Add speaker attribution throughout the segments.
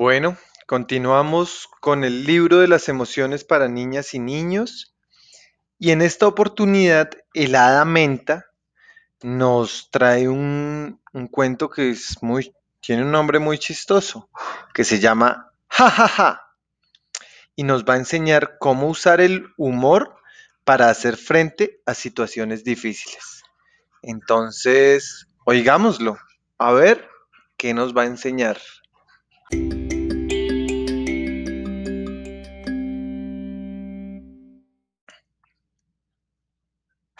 Speaker 1: Bueno, continuamos con el libro de las emociones para niñas y niños. Y en esta oportunidad, el hada menta nos trae un, un cuento que es muy, tiene un nombre muy chistoso, que se llama Ja Ja Ja. Y nos va a enseñar cómo usar el humor para hacer frente a situaciones difíciles. Entonces, oigámoslo, a ver qué nos va a enseñar.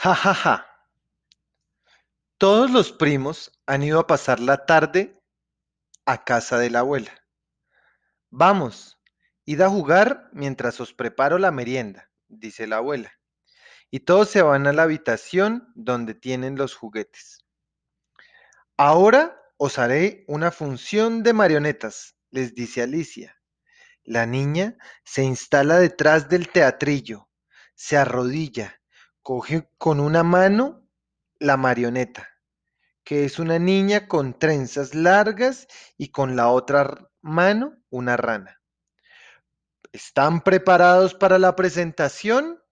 Speaker 1: Ja, ja, ja. Todos los primos han ido a pasar la tarde a casa de la abuela. Vamos, id a jugar mientras os preparo la merienda, dice la abuela. Y todos se van a la habitación donde tienen los juguetes. Ahora os haré una función de marionetas, les dice Alicia. La niña se instala detrás del teatrillo, se arrodilla coge con una mano la marioneta, que es una niña con trenzas largas y con la otra mano una rana. ¿Están preparados para la presentación?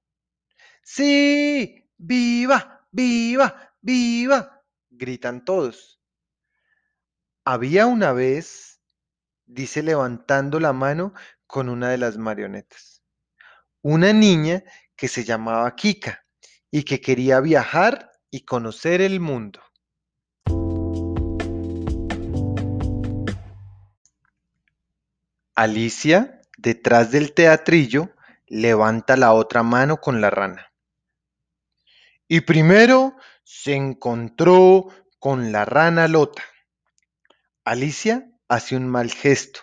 Speaker 1: Sí, viva, viva, viva, gritan todos. Había una vez, dice levantando la mano con una de las marionetas, una niña que se llamaba Kika y que quería viajar y conocer el mundo. Alicia, detrás del teatrillo, levanta la otra mano con la rana. Y primero se encontró con la rana Lota. Alicia hace un mal gesto,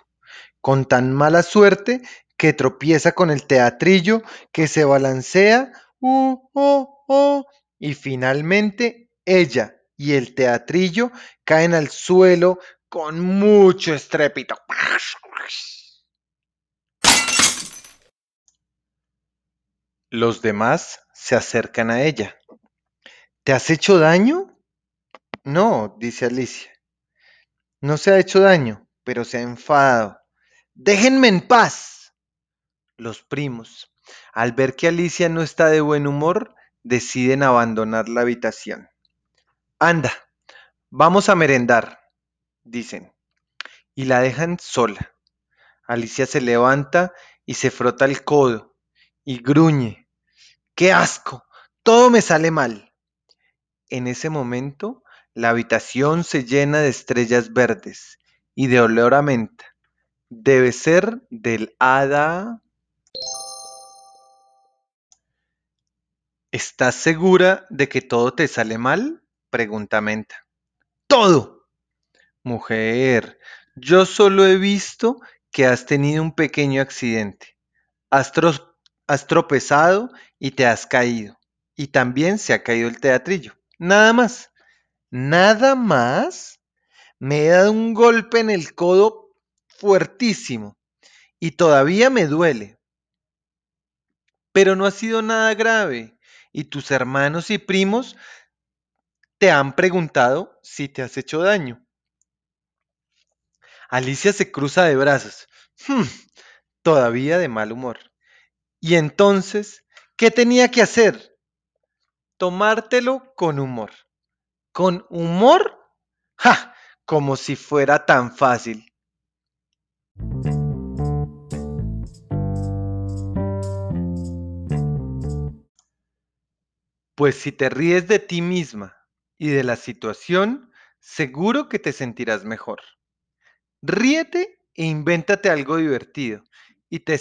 Speaker 1: con tan mala suerte que tropieza con el teatrillo que se balancea uh, uh, oh, y finalmente ella y el teatrillo caen al suelo con mucho estrépito. Los demás se acercan a ella. ¿Te has hecho daño? No, dice Alicia. No se ha hecho daño, pero se ha enfadado. Déjenme en paz. Los primos, al ver que Alicia no está de buen humor, deciden abandonar la habitación. Anda, vamos a merendar, dicen, y la dejan sola. Alicia se levanta y se frota el codo y gruñe. ¡Qué asco! Todo me sale mal. En ese momento, la habitación se llena de estrellas verdes y de olor a menta. Debe ser del hada ¿Estás segura de que todo te sale mal? pregunta Menta. ¡Todo! Mujer, yo solo he visto que has tenido un pequeño accidente. Has, tropezado y te has caído. Y también se ha caído el teatrillo. Nada más. ¿Nada más? Me he dado un golpe en el codo fuertísimo y todavía me duele. Pero no ha sido nada grave y tus hermanos y primos te han preguntado si te has hecho daño. Alicia se cruza de brazos, hmm, todavía de mal humor. Y entonces, ¿qué tenía que hacer? Tomártelo con humor. ¿Con humor? ¡Ja! Como si fuera tan fácil. Pues si te ríes de ti misma y de la situación, seguro que te sentirás mejor. Ríete e invéntate algo divertido y te,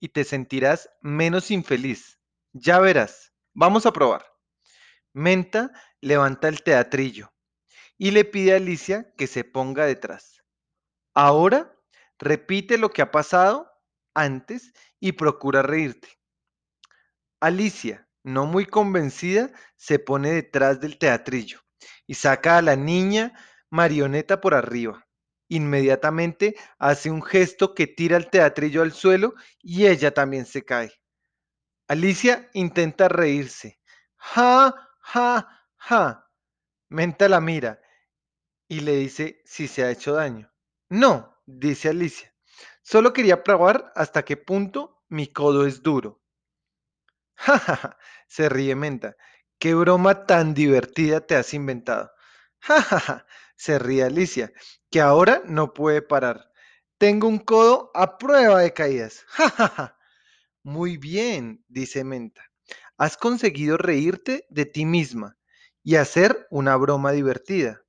Speaker 1: y te sentirás menos infeliz. Ya verás. Vamos a probar. Menta levanta el teatrillo y le pide a Alicia que se ponga detrás. Ahora repite lo que ha pasado antes y procura reírte. Alicia, no muy convencida, se pone detrás del teatrillo y saca a la niña marioneta por arriba. Inmediatamente hace un gesto que tira el teatrillo al suelo y ella también se cae. Alicia intenta reírse. Ja, ja, ja. Menta la mira y le dice si se ha hecho daño. No, dice Alicia. Solo quería probar hasta qué punto mi codo es duro. Se ríe Menta. ¿Qué broma tan divertida te has inventado? Ja, ja, se ríe Alicia, que ahora no puede parar. Tengo un codo a prueba de caídas. Ja, ja. Muy bien, dice Menta. Has conseguido reírte de ti misma y hacer una broma divertida.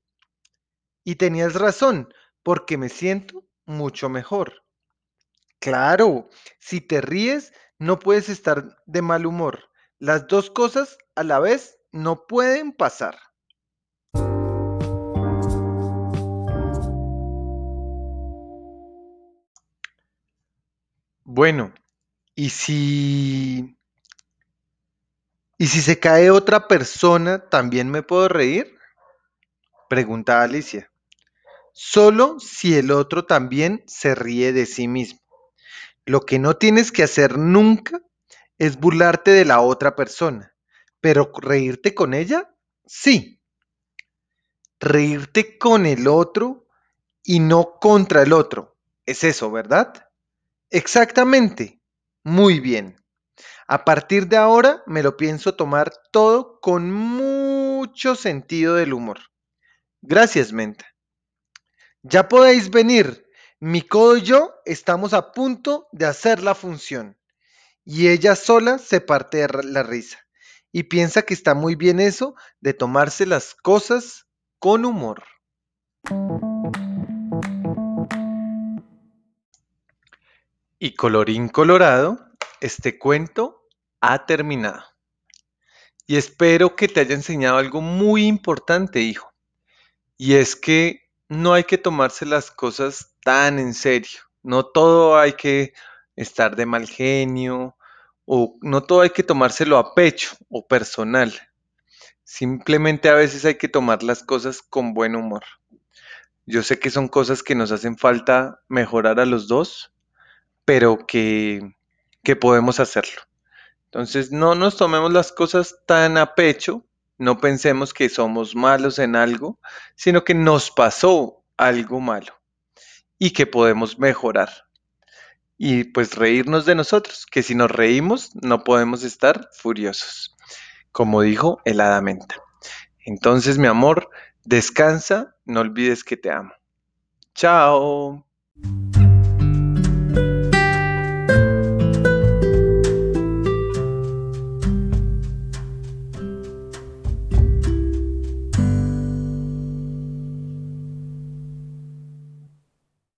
Speaker 1: Y tenías razón, porque me siento mucho mejor. Claro, si te ríes, no puedes estar de mal humor. Las dos cosas a la vez no pueden pasar. Bueno, ¿y si... ¿Y si se cae otra persona, también me puedo reír? Pregunta Alicia. Solo si el otro también se ríe de sí mismo. Lo que no tienes que hacer nunca es burlarte de la otra persona, pero reírte con ella, sí. Reírte con el otro y no contra el otro. Es eso, ¿verdad? Exactamente. Muy bien. A partir de ahora me lo pienso tomar todo con mucho sentido del humor. Gracias, Menta. Ya podéis venir. Mi codo y yo estamos a punto de hacer la función. Y ella sola se parte de la risa y piensa que está muy bien eso de tomarse las cosas con humor. Y colorín colorado, este cuento ha terminado. Y espero que te haya enseñado algo muy importante, hijo. Y es que no hay que tomarse las cosas tan en serio. No todo hay que estar de mal genio o no todo hay que tomárselo a pecho o personal. Simplemente a veces hay que tomar las cosas con buen humor. Yo sé que son cosas que nos hacen falta mejorar a los dos, pero que, que podemos hacerlo. Entonces no nos tomemos las cosas tan a pecho, no pensemos que somos malos en algo, sino que nos pasó algo malo y que podemos mejorar. Y pues reírnos de nosotros, que si nos reímos no podemos estar furiosos, como dijo el Adamenta. Entonces, mi amor, descansa, no olvides que te amo. Chao.